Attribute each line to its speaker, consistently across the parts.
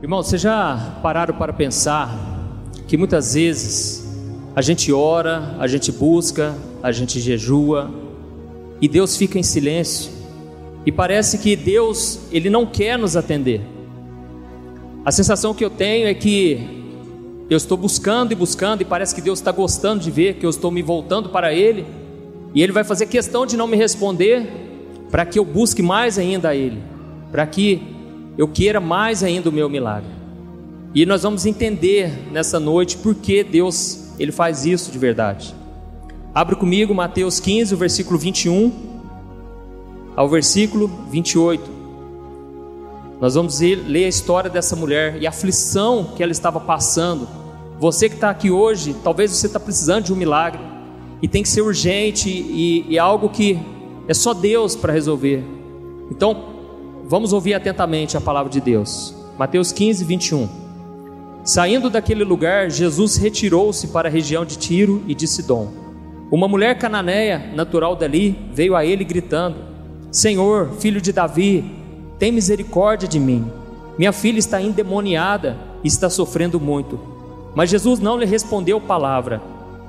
Speaker 1: Irmão, vocês já pararam para pensar que muitas vezes a gente ora, a gente busca, a gente jejua e Deus fica em silêncio e parece que Deus ele não quer nos atender. A sensação que eu tenho é que eu estou buscando e buscando e parece que Deus está gostando de ver que eu estou me voltando para Ele e Ele vai fazer questão de não me responder para que eu busque mais ainda a Ele, para que eu queira mais ainda o meu milagre. E nós vamos entender nessa noite por que Deus ele faz isso de verdade. Abre comigo Mateus 15, o versículo 21 ao versículo 28. Nós vamos ler a história dessa mulher e a aflição que ela estava passando. Você que está aqui hoje, talvez você está precisando de um milagre e tem que ser urgente e, e algo que é só Deus para resolver. Então, Vamos ouvir atentamente a palavra de Deus. Mateus 15, 21. Saindo daquele lugar, Jesus retirou-se para a região de Tiro e de Sidom. Uma mulher cananeia, natural dali, veio a ele gritando: Senhor, filho de Davi, tem misericórdia de mim. Minha filha está endemoniada e está sofrendo muito. Mas Jesus não lhe respondeu palavra.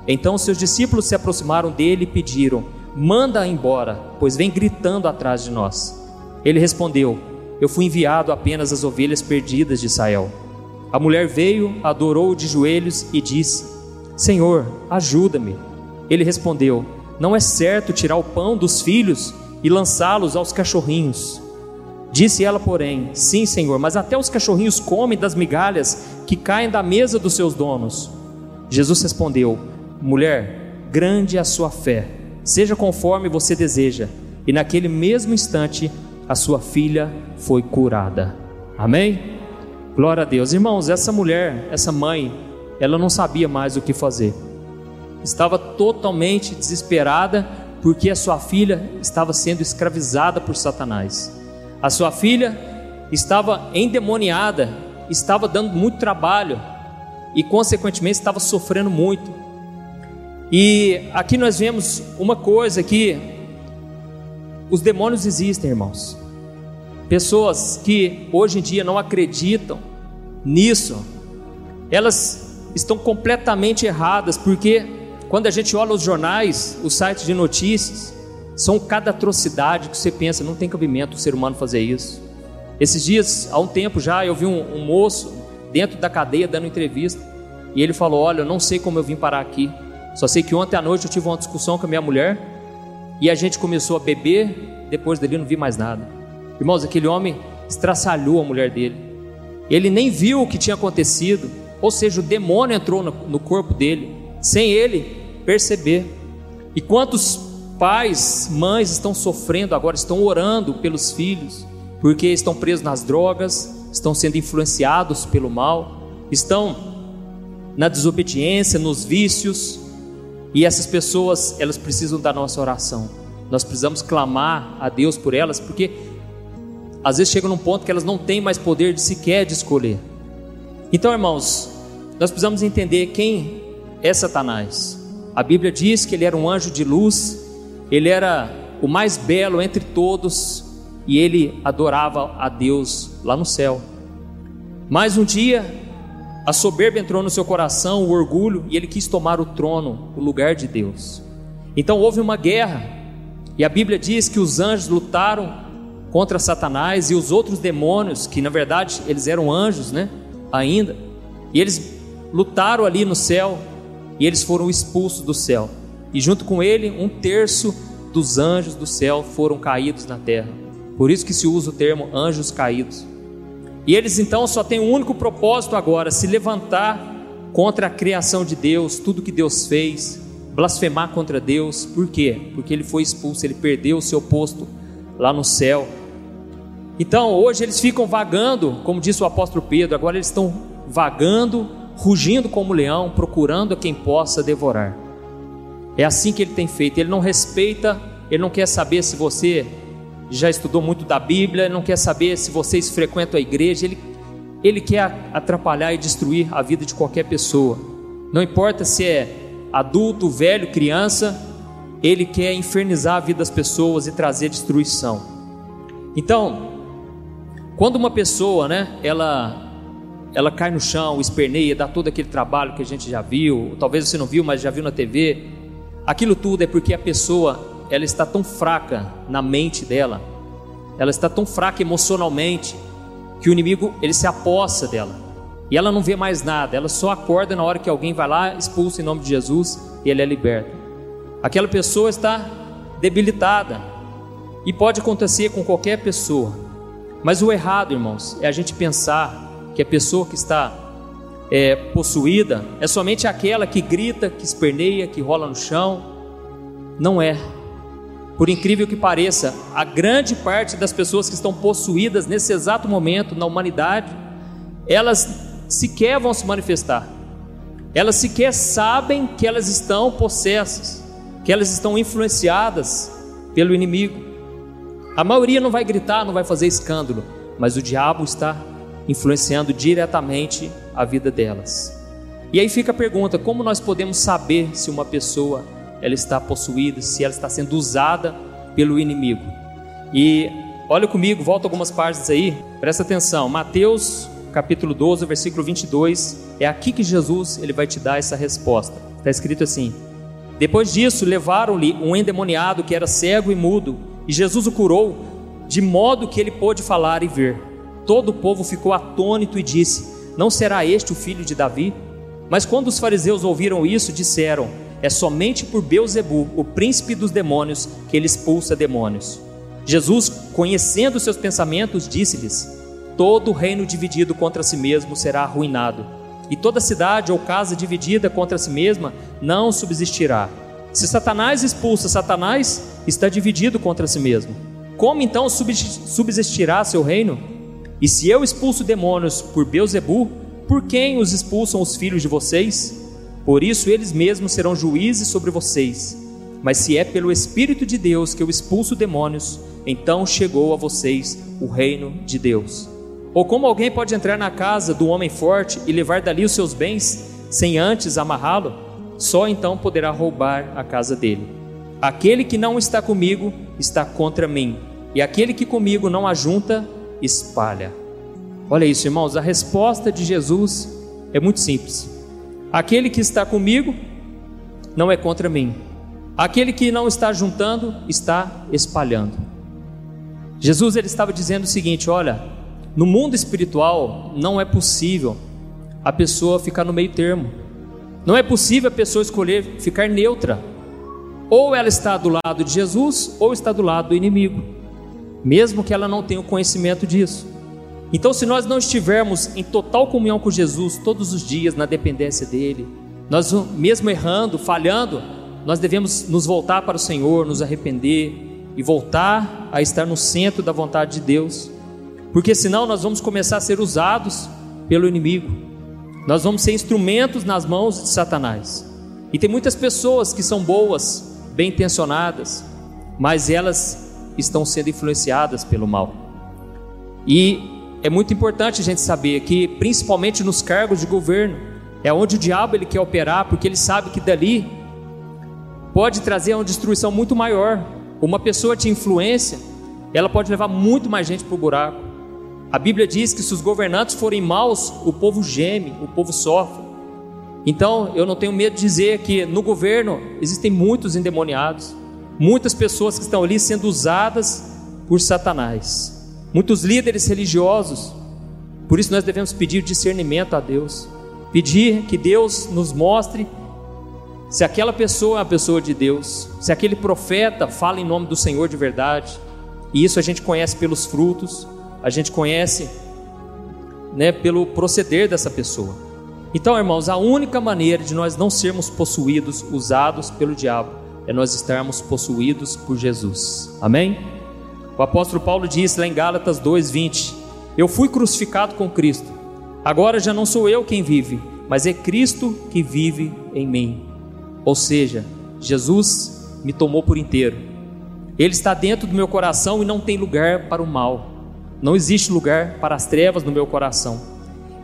Speaker 1: Então seus discípulos se aproximaram dele e pediram: Manda-a embora, pois vem gritando atrás de nós. Ele respondeu: Eu fui enviado apenas às ovelhas perdidas de Israel. A mulher veio, adorou de joelhos e disse: Senhor, ajuda-me. Ele respondeu: Não é certo tirar o pão dos filhos e lançá-los aos cachorrinhos. Disse ela, porém: Sim, Senhor, mas até os cachorrinhos comem das migalhas que caem da mesa dos seus donos. Jesus respondeu: Mulher, grande é a sua fé, seja conforme você deseja. E naquele mesmo instante a sua filha foi curada. Amém? Glória a Deus. Irmãos, essa mulher, essa mãe, ela não sabia mais o que fazer. Estava totalmente desesperada porque a sua filha estava sendo escravizada por Satanás. A sua filha estava endemoniada, estava dando muito trabalho e, consequentemente, estava sofrendo muito. E aqui nós vemos uma coisa que os demônios existem, irmãos. Pessoas que hoje em dia não acreditam nisso, elas estão completamente erradas, porque quando a gente olha os jornais, os sites de notícias, são cada atrocidade que você pensa, não tem cabimento o ser humano fazer isso. Esses dias, há um tempo já, eu vi um, um moço dentro da cadeia dando entrevista, e ele falou: Olha, eu não sei como eu vim parar aqui, só sei que ontem à noite eu tive uma discussão com a minha mulher, e a gente começou a beber, depois dali não vi mais nada. Irmãos, aquele homem estraçalhou a mulher dele. Ele nem viu o que tinha acontecido, ou seja, o demônio entrou no, no corpo dele, sem ele perceber. E quantos pais, mães estão sofrendo agora, estão orando pelos filhos, porque estão presos nas drogas, estão sendo influenciados pelo mal, estão na desobediência, nos vícios, e essas pessoas, elas precisam da nossa oração. Nós precisamos clamar a Deus por elas, porque às vezes chega num ponto que elas não têm mais poder de sequer de escolher. Então, irmãos, nós precisamos entender quem é Satanás. A Bíblia diz que ele era um anjo de luz, ele era o mais belo entre todos e ele adorava a Deus lá no céu. Mas um dia, a soberba entrou no seu coração, o orgulho, e ele quis tomar o trono, o lugar de Deus. Então houve uma guerra, e a Bíblia diz que os anjos lutaram contra Satanás e os outros demônios, que na verdade eles eram anjos, né? Ainda. E eles lutaram ali no céu e eles foram expulsos do céu. E junto com ele, um terço dos anjos do céu foram caídos na terra. Por isso que se usa o termo anjos caídos. E eles então só têm um único propósito agora: se levantar contra a criação de Deus, tudo que Deus fez, blasfemar contra Deus. Por quê? Porque ele foi expulso, ele perdeu o seu posto lá no céu. Então, hoje eles ficam vagando, como disse o apóstolo Pedro, agora eles estão vagando, rugindo como leão, procurando a quem possa devorar. É assim que ele tem feito. Ele não respeita, ele não quer saber se você já estudou muito da Bíblia, ele não quer saber se vocês frequentam a igreja, ele, ele quer atrapalhar e destruir a vida de qualquer pessoa. Não importa se é adulto, velho, criança, ele quer infernizar a vida das pessoas e trazer destruição. Então, quando uma pessoa, né, ela ela cai no chão, esperneia, dá todo aquele trabalho que a gente já viu, talvez você não viu, mas já viu na TV. Aquilo tudo é porque a pessoa, ela está tão fraca na mente dela, ela está tão fraca emocionalmente, que o inimigo, ele se apossa dela. E ela não vê mais nada, ela só acorda na hora que alguém vai lá, expulsa em nome de Jesus e ela é liberta. Aquela pessoa está debilitada. E pode acontecer com qualquer pessoa. Mas o errado, irmãos, é a gente pensar que a pessoa que está é, possuída é somente aquela que grita, que esperneia, que rola no chão. Não é. Por incrível que pareça, a grande parte das pessoas que estão possuídas nesse exato momento na humanidade, elas sequer vão se manifestar. Elas sequer sabem que elas estão possessas, que elas estão influenciadas pelo inimigo. A maioria não vai gritar, não vai fazer escândalo, mas o diabo está influenciando diretamente a vida delas. E aí fica a pergunta: como nós podemos saber se uma pessoa ela está possuída, se ela está sendo usada pelo inimigo? E olha comigo, volta algumas partes aí, presta atenção. Mateus capítulo 12, versículo 22, é aqui que Jesus ele vai te dar essa resposta. Está escrito assim: Depois disso, levaram-lhe um endemoniado que era cego e mudo, e Jesus o curou, de modo que ele pôde falar e ver. Todo o povo ficou atônito e disse: Não será este o filho de Davi? Mas quando os fariseus ouviram isso, disseram: É somente por Beuzebu, o príncipe dos demônios, que ele expulsa demônios. Jesus, conhecendo seus pensamentos, disse-lhes: Todo reino dividido contra si mesmo será arruinado, e toda cidade ou casa dividida contra si mesma não subsistirá. Se Satanás expulsa Satanás, está dividido contra si mesmo. Como então subsistirá seu reino? E se eu expulso demônios por Beuzebu, por quem os expulsam os filhos de vocês? Por isso eles mesmos serão juízes sobre vocês. Mas se é pelo Espírito de Deus que eu expulso demônios, então chegou a vocês o reino de Deus. Ou como alguém pode entrar na casa do homem forte e levar dali os seus bens sem antes amarrá-lo? Só então poderá roubar a casa dele. Aquele que não está comigo está contra mim, e aquele que comigo não ajunta, espalha. Olha isso, irmãos, a resposta de Jesus é muito simples. Aquele que está comigo não é contra mim. Aquele que não está juntando está espalhando. Jesus ele estava dizendo o seguinte: olha, no mundo espiritual, não é possível a pessoa ficar no meio termo. Não é possível a pessoa escolher ficar neutra. Ou ela está do lado de Jesus, ou está do lado do inimigo, mesmo que ela não tenha o conhecimento disso. Então, se nós não estivermos em total comunhão com Jesus todos os dias, na dependência dEle, nós, mesmo errando, falhando, nós devemos nos voltar para o Senhor, nos arrepender e voltar a estar no centro da vontade de Deus porque senão nós vamos começar a ser usados pelo inimigo, nós vamos ser instrumentos nas mãos de Satanás. E tem muitas pessoas que são boas, bem intencionadas, mas elas estão sendo influenciadas pelo mal. E é muito importante a gente saber que, principalmente nos cargos de governo, é onde o diabo ele quer operar, porque ele sabe que dali pode trazer uma destruição muito maior. Uma pessoa de influência, ela pode levar muito mais gente para o buraco. A Bíblia diz que se os governantes forem maus, o povo geme, o povo sofre. Então, eu não tenho medo de dizer que no governo existem muitos endemoniados, muitas pessoas que estão ali sendo usadas por Satanás, muitos líderes religiosos. Por isso, nós devemos pedir discernimento a Deus, pedir que Deus nos mostre se aquela pessoa é a pessoa de Deus, se aquele profeta fala em nome do Senhor de verdade, e isso a gente conhece pelos frutos a gente conhece né, pelo proceder dessa pessoa. Então, irmãos, a única maneira de nós não sermos possuídos, usados pelo diabo, é nós estarmos possuídos por Jesus. Amém? O apóstolo Paulo diz lá em Gálatas 2:20: Eu fui crucificado com Cristo. Agora já não sou eu quem vive, mas é Cristo que vive em mim. Ou seja, Jesus me tomou por inteiro. Ele está dentro do meu coração e não tem lugar para o mal. Não existe lugar para as trevas no meu coração.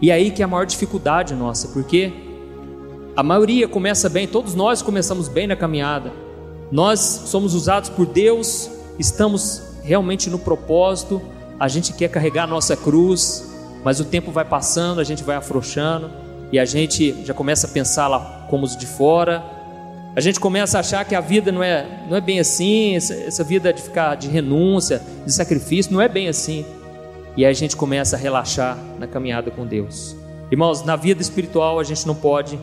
Speaker 1: E é aí que é a maior dificuldade nossa, porque a maioria começa bem, todos nós começamos bem na caminhada. Nós somos usados por Deus, estamos realmente no propósito, a gente quer carregar a nossa cruz, mas o tempo vai passando, a gente vai afrouxando e a gente já começa a pensar lá como os de fora. A gente começa a achar que a vida não é, não é bem assim, essa, essa vida de ficar de renúncia, de sacrifício, não é bem assim. E aí a gente começa a relaxar na caminhada com Deus. Irmãos, na vida espiritual a gente não pode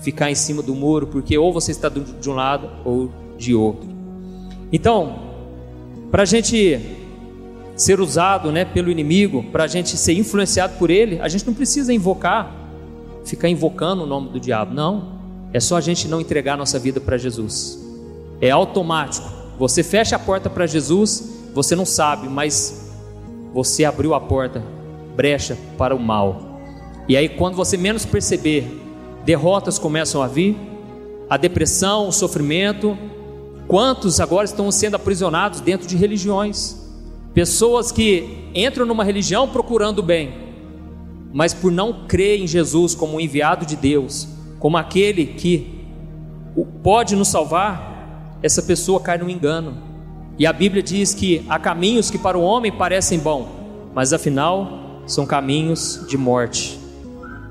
Speaker 1: ficar em cima do muro, porque ou você está de um lado ou de outro. Então, para a gente ser usado né, pelo inimigo, para a gente ser influenciado por ele, a gente não precisa invocar, ficar invocando o nome do diabo, não. É só a gente não entregar nossa vida para Jesus. É automático. Você fecha a porta para Jesus, você não sabe, mas você abriu a porta, brecha para o mal. E aí, quando você menos perceber, derrotas começam a vir, a depressão, o sofrimento. Quantos agora estão sendo aprisionados dentro de religiões? Pessoas que entram numa religião procurando o bem, mas por não crer em Jesus como enviado de Deus, como aquele que pode nos salvar, essa pessoa cai no engano. E a Bíblia diz que há caminhos que para o homem parecem bons, mas afinal são caminhos de morte.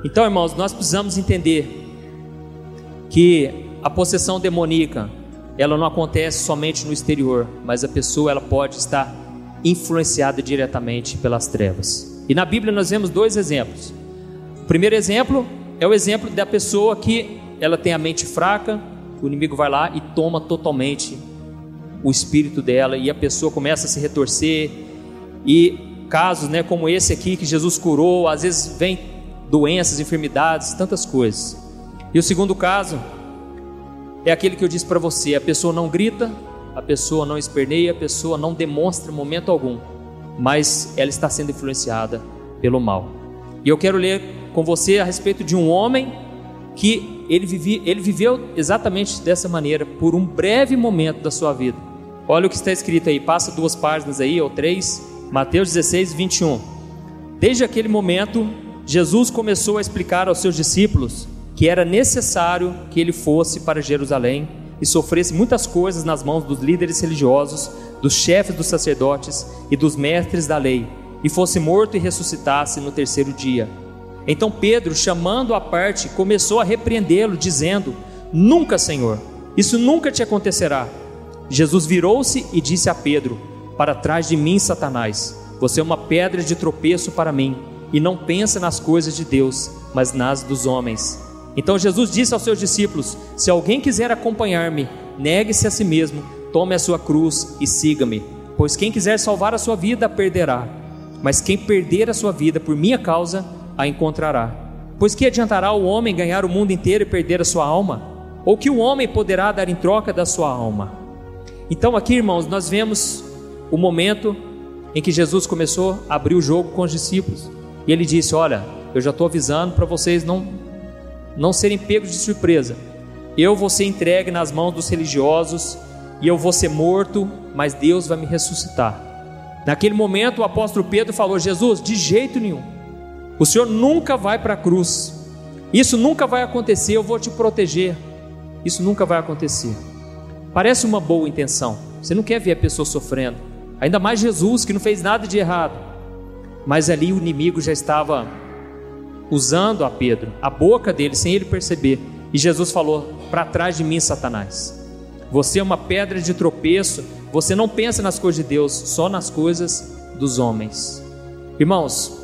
Speaker 1: Então, irmãos, nós precisamos entender que a possessão demoníaca, ela não acontece somente no exterior, mas a pessoa ela pode estar influenciada diretamente pelas trevas. E na Bíblia nós vemos dois exemplos. O primeiro exemplo é o exemplo da pessoa que ela tem a mente fraca, o inimigo vai lá e toma totalmente o espírito dela e a pessoa começa a se retorcer e casos, né, como esse aqui que Jesus curou, às vezes vem doenças, enfermidades, tantas coisas. E o segundo caso é aquele que eu disse para você: a pessoa não grita, a pessoa não esperneia, a pessoa não demonstra momento algum, mas ela está sendo influenciada pelo mal. E eu quero ler com você a respeito de um homem que ele, vivia, ele viveu exatamente dessa maneira por um breve momento da sua vida. Olha o que está escrito aí, passa duas páginas aí, ou três, Mateus 16, 21. Desde aquele momento, Jesus começou a explicar aos seus discípulos que era necessário que ele fosse para Jerusalém e sofresse muitas coisas nas mãos dos líderes religiosos, dos chefes dos sacerdotes e dos mestres da lei, e fosse morto e ressuscitasse no terceiro dia. Então Pedro, chamando-o à parte, começou a repreendê-lo, dizendo: Nunca, Senhor, isso nunca te acontecerá. Jesus virou-se e disse a Pedro: Para trás de mim, Satanás, você é uma pedra de tropeço para mim e não pensa nas coisas de Deus, mas nas dos homens. Então Jesus disse aos seus discípulos: Se alguém quiser acompanhar-me, negue-se a si mesmo, tome a sua cruz e siga-me. Pois quem quiser salvar a sua vida, perderá. Mas quem perder a sua vida por minha causa, a encontrará. Pois que adiantará o homem ganhar o mundo inteiro e perder a sua alma? Ou que o homem poderá dar em troca da sua alma? Então, aqui, irmãos, nós vemos o momento em que Jesus começou a abrir o jogo com os discípulos. E ele disse: Olha, eu já estou avisando para vocês não, não serem pegos de surpresa. Eu vou ser entregue nas mãos dos religiosos e eu vou ser morto, mas Deus vai me ressuscitar. Naquele momento, o apóstolo Pedro falou: Jesus, de jeito nenhum, o Senhor nunca vai para a cruz, isso nunca vai acontecer, eu vou te proteger. Isso nunca vai acontecer. Parece uma boa intenção, você não quer ver a pessoa sofrendo, ainda mais Jesus que não fez nada de errado. Mas ali o inimigo já estava usando a Pedro, a boca dele, sem ele perceber. E Jesus falou: Para trás de mim, Satanás. Você é uma pedra de tropeço. Você não pensa nas coisas de Deus, só nas coisas dos homens. Irmãos,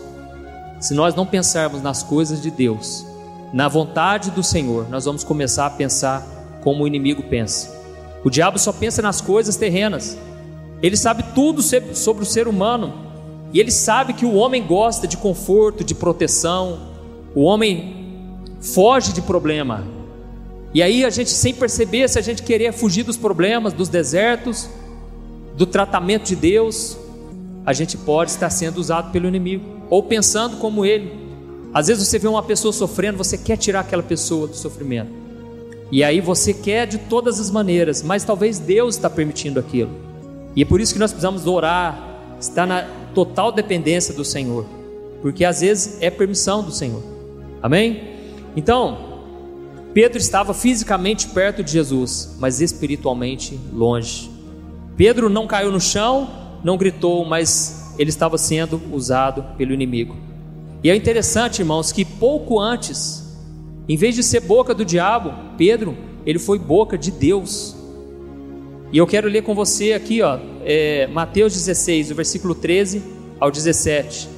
Speaker 1: se nós não pensarmos nas coisas de Deus, na vontade do Senhor, nós vamos começar a pensar como o inimigo pensa. O diabo só pensa nas coisas terrenas. Ele sabe tudo sobre o ser humano, e ele sabe que o homem gosta de conforto, de proteção, o homem foge de problema. E aí a gente, sem perceber, se a gente querer fugir dos problemas, dos desertos, do tratamento de Deus, a gente pode estar sendo usado pelo inimigo, ou pensando como ele. Às vezes você vê uma pessoa sofrendo, você quer tirar aquela pessoa do sofrimento. E aí você quer de todas as maneiras, mas talvez Deus está permitindo aquilo. E é por isso que nós precisamos orar, estar na total dependência do Senhor, porque às vezes é permissão do Senhor. Amém? Então, Pedro estava fisicamente perto de Jesus, mas espiritualmente longe. Pedro não caiu no chão, não gritou, mas ele estava sendo usado pelo inimigo. E é interessante, irmãos, que pouco antes, em vez de ser boca do diabo, Pedro, ele foi boca de Deus. E eu quero ler com você aqui, ó, é, Mateus 16, o versículo 13 ao 17.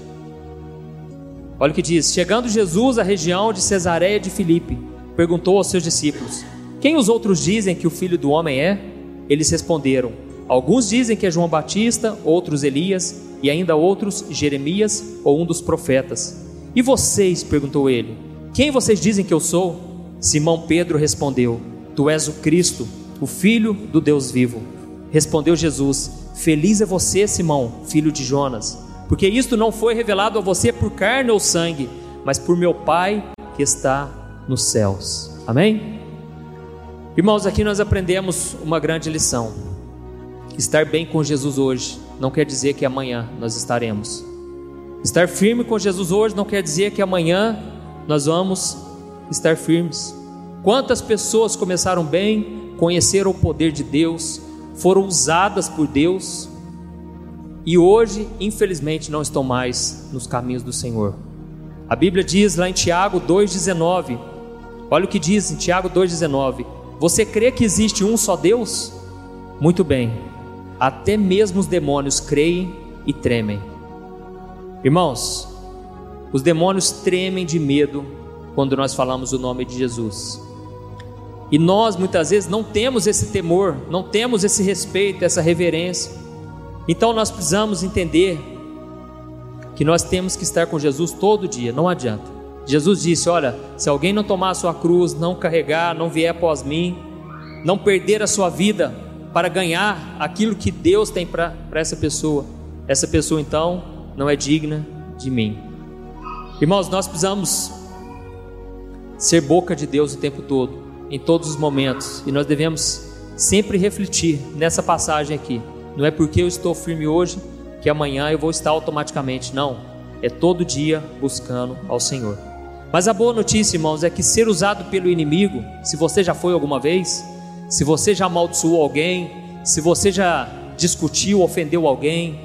Speaker 1: Olha o que diz: Chegando Jesus à região de Cesareia de Filipe, perguntou aos seus discípulos: Quem os outros dizem que o filho do homem é? Eles responderam: Alguns dizem que é João Batista, outros Elias, e ainda outros Jeremias ou um dos profetas. E vocês? perguntou ele: Quem vocês dizem que eu sou? Simão Pedro respondeu: Tu és o Cristo o Filho do Deus vivo. Respondeu Jesus: Feliz é você, Simão, filho de Jonas, porque isto não foi revelado a você por carne ou sangue, mas por meu Pai que está nos céus. Amém? Irmãos, aqui nós aprendemos uma grande lição. Estar bem com Jesus hoje não quer dizer que amanhã nós estaremos. Estar firme com Jesus hoje não quer dizer que amanhã nós vamos estar firmes. Quantas pessoas começaram bem conheceram o poder de Deus, foram usadas por Deus e hoje, infelizmente, não estão mais nos caminhos do Senhor. A Bíblia diz lá em Tiago 2,19: olha o que diz em Tiago 2,19: Você crê que existe um só Deus? Muito bem, até mesmo os demônios creem e tremem. Irmãos, os demônios tremem de medo quando nós falamos o nome de Jesus. E nós muitas vezes não temos esse temor, não temos esse respeito, essa reverência. Então nós precisamos entender que nós temos que estar com Jesus todo dia, não adianta. Jesus disse: Olha, se alguém não tomar a sua cruz, não carregar, não vier após mim, não perder a sua vida para ganhar aquilo que Deus tem para essa pessoa, essa pessoa então não é digna de mim. Irmãos, nós precisamos ser boca de Deus o tempo todo em todos os momentos e nós devemos sempre refletir nessa passagem aqui. Não é porque eu estou firme hoje que amanhã eu vou estar automaticamente, não. É todo dia buscando ao Senhor. Mas a boa notícia, irmãos, é que ser usado pelo inimigo, se você já foi alguma vez, se você já amaldiçoou alguém, se você já discutiu, ofendeu alguém,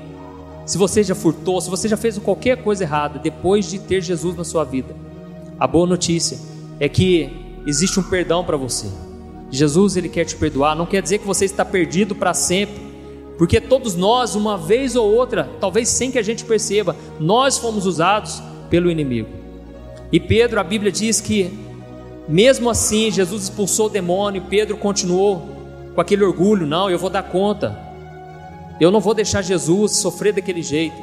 Speaker 1: se você já furtou, se você já fez qualquer coisa errada depois de ter Jesus na sua vida, a boa notícia é que existe um perdão para você. Jesus ele quer te perdoar, não quer dizer que você está perdido para sempre, porque todos nós, uma vez ou outra, talvez sem que a gente perceba, nós fomos usados pelo inimigo. E Pedro, a Bíblia diz que, mesmo assim, Jesus expulsou o demônio, Pedro continuou com aquele orgulho: não, eu vou dar conta, eu não vou deixar Jesus sofrer daquele jeito.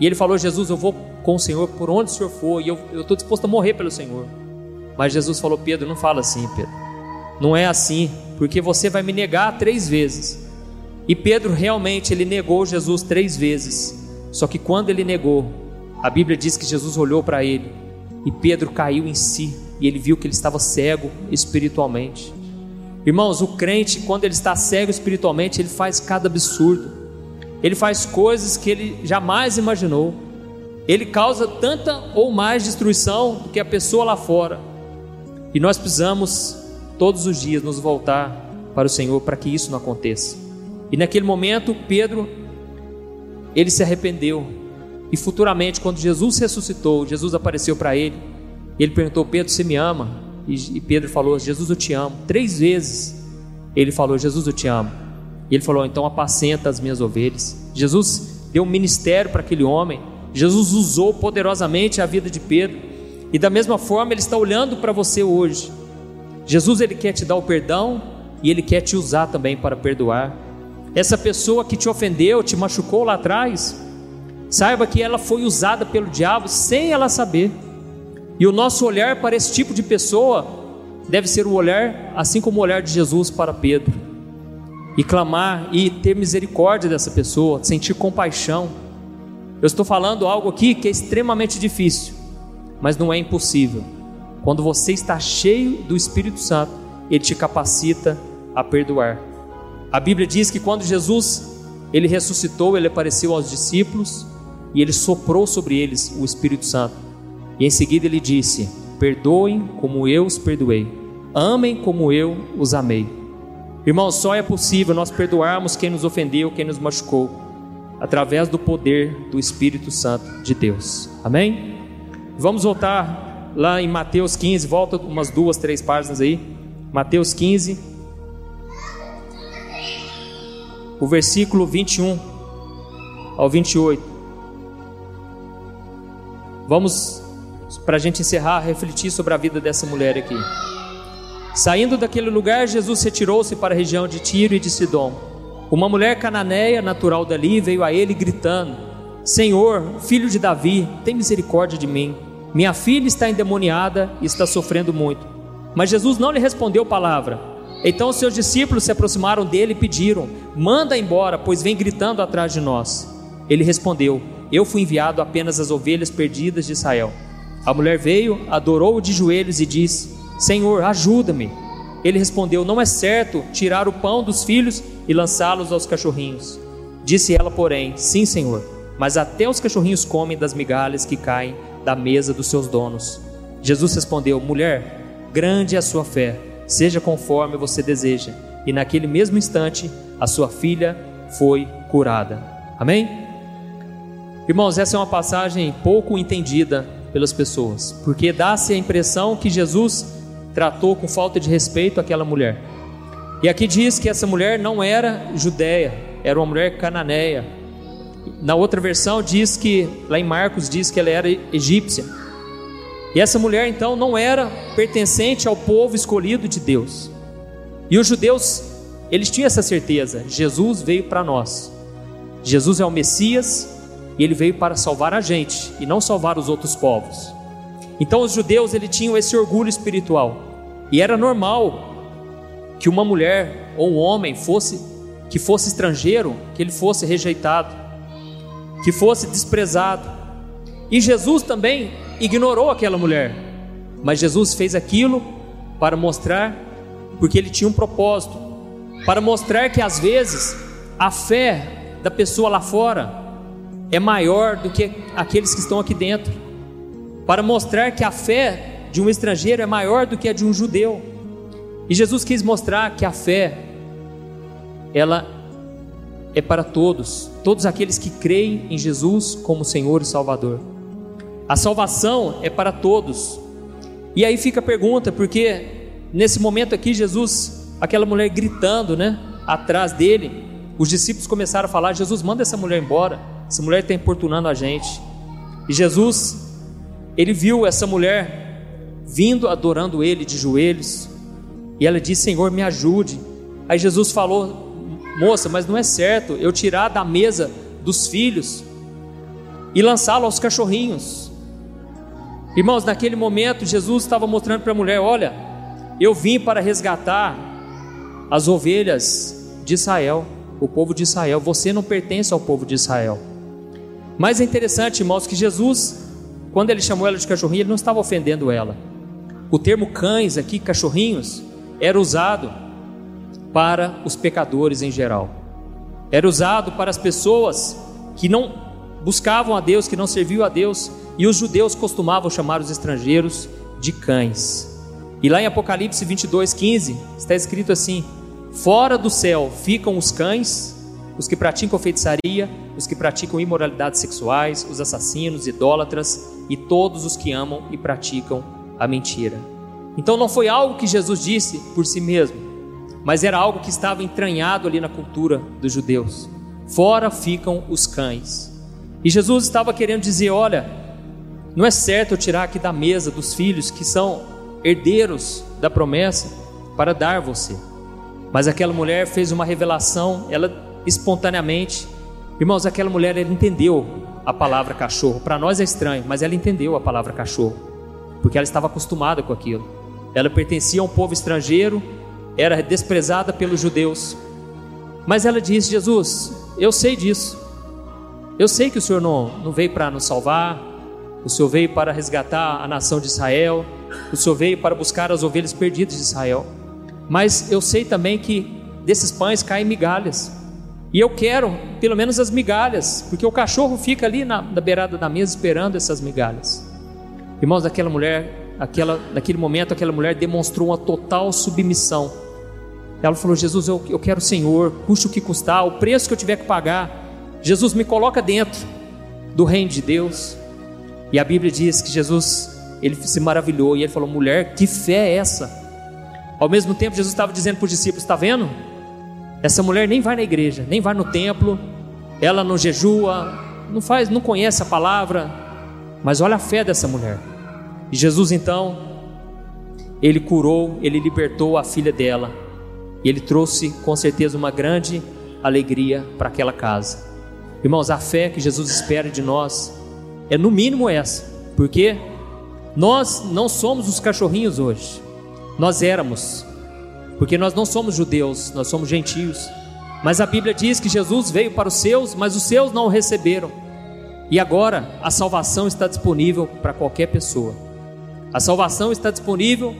Speaker 1: E ele falou: Jesus, eu vou com o Senhor por onde o Senhor for, e eu estou disposto a morrer pelo Senhor. Mas Jesus falou: Pedro, não fala assim, Pedro. Não é assim, porque você vai me negar três vezes. E Pedro realmente ele negou Jesus três vezes. Só que quando ele negou, a Bíblia diz que Jesus olhou para ele e Pedro caiu em si e ele viu que ele estava cego espiritualmente. Irmãos, o crente, quando ele está cego espiritualmente, ele faz cada absurdo. Ele faz coisas que ele jamais imaginou. Ele causa tanta ou mais destruição do que a pessoa lá fora. E nós precisamos todos os dias nos voltar para o Senhor para que isso não aconteça. E naquele momento, Pedro, ele se arrependeu. E futuramente, quando Jesus ressuscitou, Jesus apareceu para ele. Ele perguntou: Pedro, você me ama? E Pedro falou: Jesus, eu te amo. Três vezes ele falou: Jesus, eu te amo. E ele falou: então apacenta as minhas ovelhas. Jesus deu um ministério para aquele homem. Jesus usou poderosamente a vida de Pedro. E da mesma forma, Ele está olhando para você hoje. Jesus, Ele quer te dar o perdão e Ele quer te usar também para perdoar. Essa pessoa que te ofendeu, te machucou lá atrás, saiba que ela foi usada pelo diabo sem ela saber. E o nosso olhar para esse tipo de pessoa deve ser o olhar, assim como o olhar de Jesus para Pedro, e clamar e ter misericórdia dessa pessoa, sentir compaixão. Eu estou falando algo aqui que é extremamente difícil, mas não é impossível. Quando você está cheio do Espírito Santo, ele te capacita a perdoar. A Bíblia diz que quando Jesus ele ressuscitou, ele apareceu aos discípulos e ele soprou sobre eles o Espírito Santo. E em seguida ele disse: Perdoem como eu os perdoei, amem como eu os amei. Irmãos, só é possível nós perdoarmos quem nos ofendeu, quem nos machucou, através do poder do Espírito Santo de Deus. Amém? Vamos voltar lá em Mateus 15, volta umas duas, três páginas aí. Mateus 15, o versículo 21 ao 28. Vamos, para a gente encerrar, refletir sobre a vida dessa mulher aqui. Saindo daquele lugar, Jesus retirou-se para a região de Tiro e de Sidom. Uma mulher cananeia, natural dali, veio a ele gritando: Senhor, filho de Davi, tem misericórdia de mim. Minha filha está endemoniada e está sofrendo muito. Mas Jesus não lhe respondeu palavra. Então os seus discípulos se aproximaram dele e pediram: Manda embora, pois vem gritando atrás de nós. Ele respondeu: Eu fui enviado apenas às ovelhas perdidas de Israel. A mulher veio, adorou-o de joelhos e disse: Senhor, ajuda-me. Ele respondeu: Não é certo tirar o pão dos filhos e lançá-los aos cachorrinhos. Disse ela, porém: Sim, Senhor, mas até os cachorrinhos comem das migalhas que caem da mesa dos seus donos. Jesus respondeu: Mulher, grande é a sua fé, seja conforme você deseja. E naquele mesmo instante, a sua filha foi curada. Amém? Irmãos, essa é uma passagem pouco entendida pelas pessoas, porque dá-se a impressão que Jesus tratou com falta de respeito aquela mulher. E aqui diz que essa mulher não era judeia, era uma mulher cananeia. Na outra versão diz que, lá em Marcos, diz que ela era egípcia. E essa mulher então não era pertencente ao povo escolhido de Deus. E os judeus, eles tinham essa certeza: Jesus veio para nós. Jesus é o Messias e ele veio para salvar a gente e não salvar os outros povos. Então os judeus ele tinham esse orgulho espiritual. E era normal que uma mulher ou um homem fosse que fosse estrangeiro, que ele fosse rejeitado, que fosse desprezado. E Jesus também ignorou aquela mulher. Mas Jesus fez aquilo para mostrar porque ele tinha um propósito, para mostrar que às vezes a fé da pessoa lá fora é maior do que aqueles que estão aqui dentro para mostrar que a fé de um estrangeiro é maior do que a de um judeu. E Jesus quis mostrar que a fé ela é para todos, todos aqueles que creem em Jesus como Senhor e Salvador. A salvação é para todos. E aí fica a pergunta, porque nesse momento aqui Jesus, aquela mulher gritando, né, atrás dele, os discípulos começaram a falar: Jesus, manda essa mulher embora. Essa mulher está importunando a gente. E Jesus ele viu essa mulher vindo adorando ele de joelhos, e ela disse: Senhor, me ajude. Aí Jesus falou: Moça, mas não é certo eu tirar da mesa dos filhos e lançá-lo aos cachorrinhos. Irmãos, naquele momento Jesus estava mostrando para a mulher: Olha, eu vim para resgatar as ovelhas de Israel, o povo de Israel. Você não pertence ao povo de Israel. Mas é interessante, irmãos, que Jesus quando ele chamou ela de cachorrinho, ele não estava ofendendo ela. O termo cães aqui, cachorrinhos, era usado para os pecadores em geral. Era usado para as pessoas que não buscavam a Deus, que não serviam a Deus, e os judeus costumavam chamar os estrangeiros de cães. E lá em Apocalipse 22, 15, está escrito assim: Fora do céu ficam os cães, os que praticam feitiçaria, os que praticam imoralidades sexuais, os assassinos, idólatras e todos os que amam e praticam a mentira. Então não foi algo que Jesus disse por si mesmo, mas era algo que estava entranhado ali na cultura dos judeus. Fora ficam os cães. E Jesus estava querendo dizer: olha, não é certo eu tirar aqui da mesa dos filhos que são herdeiros da promessa para dar você. Mas aquela mulher fez uma revelação, ela espontaneamente Irmãos, aquela mulher ela entendeu a palavra cachorro. Para nós é estranho, mas ela entendeu a palavra cachorro, porque ela estava acostumada com aquilo. Ela pertencia a um povo estrangeiro, era desprezada pelos judeus. Mas ela disse: Jesus, eu sei disso. Eu sei que o Senhor não, não veio para nos salvar, o Senhor veio para resgatar a nação de Israel, o Senhor veio para buscar as ovelhas perdidas de Israel. Mas eu sei também que desses pães caem migalhas. E eu quero pelo menos as migalhas, porque o cachorro fica ali na, na beirada da mesa esperando essas migalhas. Irmãos, aquela mulher, aquela, naquele momento, aquela mulher demonstrou uma total submissão. Ela falou: Jesus, eu, eu quero o Senhor, custe o que custar, o preço que eu tiver que pagar. Jesus, me coloca dentro do reino de Deus. E a Bíblia diz que Jesus, ele se maravilhou e ele falou: mulher, que fé é essa? Ao mesmo tempo, Jesus estava dizendo para os discípulos: está vendo? Essa mulher nem vai na igreja, nem vai no templo, ela não jejua, não faz, não conhece a palavra, mas olha a fé dessa mulher. E Jesus então, ele curou, ele libertou a filha dela, e ele trouxe com certeza uma grande alegria para aquela casa. Irmãos, a fé que Jesus espera de nós é no mínimo essa, porque nós não somos os cachorrinhos hoje, nós éramos, porque nós não somos judeus, nós somos gentios. Mas a Bíblia diz que Jesus veio para os seus, mas os seus não o receberam. E agora a salvação está disponível para qualquer pessoa. A salvação está disponível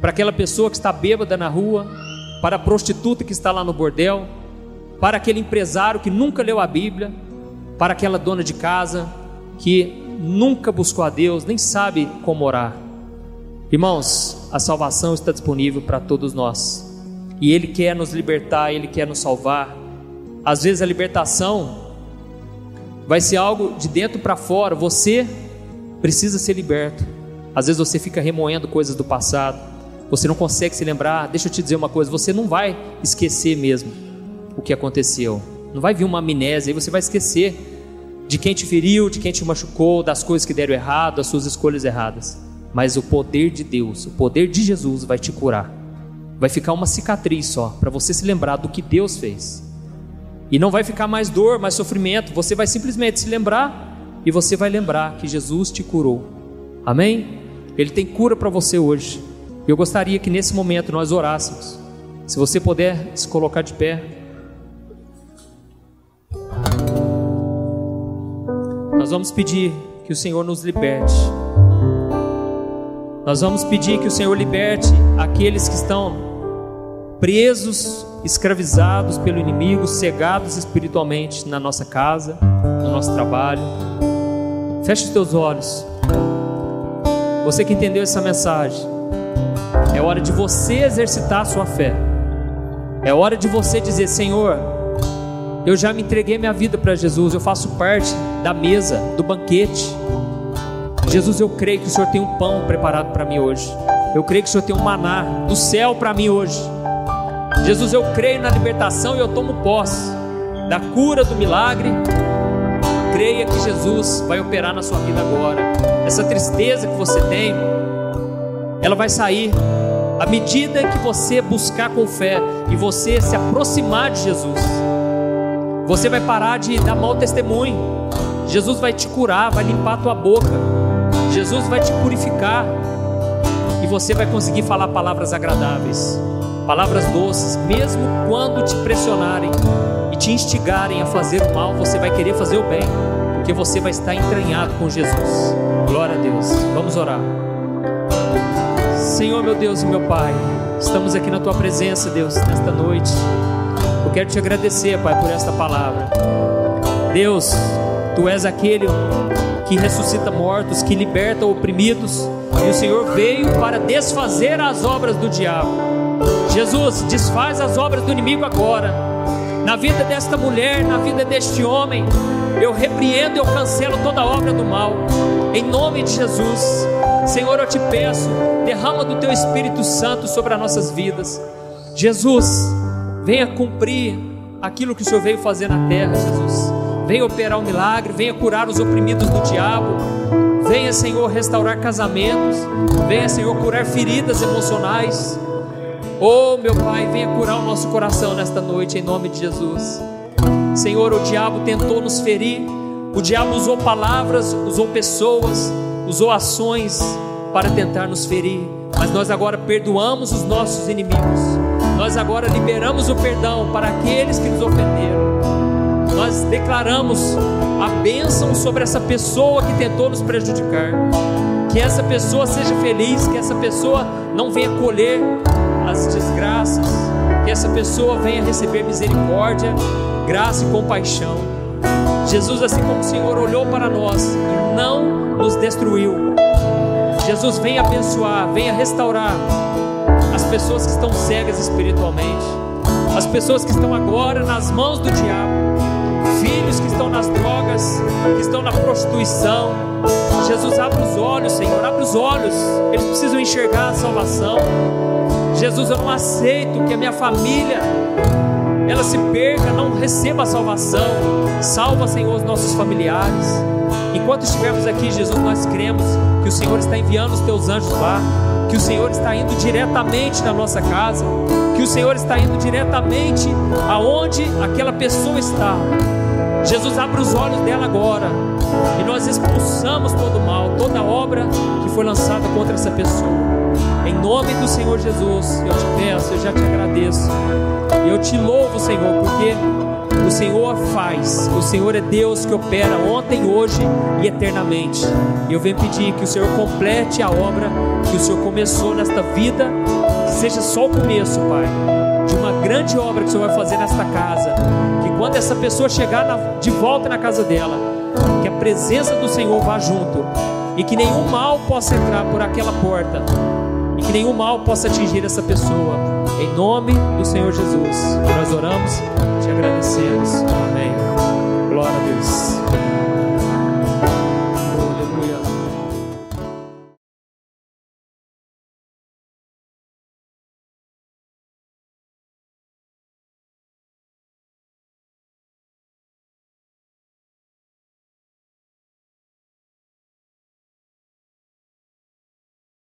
Speaker 1: para aquela pessoa que está bêbada na rua, para a prostituta que está lá no bordel, para aquele empresário que nunca leu a Bíblia, para aquela dona de casa que nunca buscou a Deus, nem sabe como orar. Irmãos, a salvação está disponível para todos nós. E Ele quer nos libertar, Ele quer nos salvar. Às vezes a libertação vai ser algo de dentro para fora. Você precisa ser liberto. Às vezes você fica remoendo coisas do passado. Você não consegue se lembrar. Deixa eu te dizer uma coisa: você não vai esquecer mesmo o que aconteceu. Não vai vir uma amnésia e você vai esquecer de quem te feriu, de quem te machucou, das coisas que deram errado, das suas escolhas erradas. Mas o poder de Deus, o poder de Jesus vai te curar vai ficar uma cicatriz só, para você se lembrar do que Deus fez. E não vai ficar mais dor, mais sofrimento, você vai simplesmente se lembrar e você vai lembrar que Jesus te curou. Amém? Ele tem cura para você hoje. Eu gostaria que nesse momento nós orássemos. Se você puder se colocar de pé. Nós vamos pedir que o Senhor nos liberte. Nós vamos pedir que o Senhor liberte aqueles que estão presos, escravizados pelo inimigo, cegados espiritualmente na nossa casa, no nosso trabalho. Feche os teus olhos. Você que entendeu essa mensagem, é hora de você exercitar a sua fé. É hora de você dizer: Senhor, eu já me entreguei minha vida para Jesus, eu faço parte da mesa, do banquete. Jesus, eu creio que o Senhor tem um pão preparado para mim hoje. Eu creio que o Senhor tem um maná do céu para mim hoje. Jesus, eu creio na libertação e eu tomo posse da cura do milagre. Creia que Jesus vai operar na sua vida agora. Essa tristeza que você tem, ela vai sair à medida que você buscar com fé e você se aproximar de Jesus. Você vai parar de dar mau testemunho. Jesus vai te curar, vai limpar a tua boca. Jesus vai te purificar e você vai conseguir falar palavras agradáveis, palavras doces, mesmo quando te pressionarem e te instigarem a fazer o mal, você vai querer fazer o bem, porque você vai estar entranhado com Jesus. Glória a Deus. Vamos orar. Senhor, meu Deus e meu Pai, estamos aqui na tua presença, Deus, nesta noite. Eu quero te agradecer, Pai, por esta palavra. Deus, tu és aquele que ressuscita mortos, que liberta oprimidos, e o Senhor veio para desfazer as obras do diabo. Jesus, desfaz as obras do inimigo agora, na vida desta mulher, na vida deste homem. Eu repreendo, eu cancelo toda obra do mal, em nome de Jesus. Senhor, eu te peço, derrama do teu Espírito Santo sobre as nossas vidas. Jesus, venha cumprir aquilo que o Senhor veio fazer na terra, Jesus venha operar um milagre, venha curar os oprimidos do diabo, venha, Senhor, restaurar casamentos, venha, Senhor, curar feridas emocionais. Oh, meu Pai, venha curar o nosso coração nesta noite, em nome de Jesus. Senhor, o diabo tentou nos ferir, o diabo usou palavras, usou pessoas, usou ações para tentar nos ferir, mas nós agora perdoamos os nossos inimigos, nós agora liberamos o perdão para aqueles que nos ofenderam nós declaramos a bênção sobre essa pessoa que tentou nos prejudicar. Que essa pessoa seja feliz, que essa pessoa não venha colher as desgraças, que essa pessoa venha receber misericórdia, graça e compaixão. Jesus, assim como o Senhor olhou para nós e não nos destruiu, Jesus venha abençoar, venha restaurar as pessoas que estão cegas espiritualmente, as pessoas que estão agora nas mãos do diabo filhos que estão nas drogas, que estão na prostituição, Jesus, abre os olhos, Senhor, abre os olhos. Eles precisam enxergar a salvação. Jesus, eu não aceito que a minha família ela se perca, não receba a salvação. Salva, Senhor, os nossos familiares. Enquanto estivermos aqui, Jesus, nós cremos que o Senhor está enviando os teus anjos lá, que o Senhor está indo diretamente na nossa casa, que o Senhor está indo diretamente aonde aquela pessoa está. Jesus abre os olhos dela agora e nós expulsamos todo mal, toda obra que foi lançada contra essa pessoa. Em nome do Senhor Jesus, eu te peço, eu já te agradeço. E eu te louvo, Senhor, porque o Senhor faz, o Senhor é Deus que opera ontem, hoje e eternamente. E eu venho pedir que o Senhor complete a obra que o Senhor começou nesta vida, seja só o começo, Pai, de uma grande obra que o Senhor vai fazer nesta casa. Que quando essa pessoa chegar na, de volta na casa dela, que a presença do Senhor vá junto e que nenhum mal possa entrar por aquela porta e que nenhum mal possa atingir essa pessoa. Em nome do Senhor Jesus, nós oramos, te agradecemos.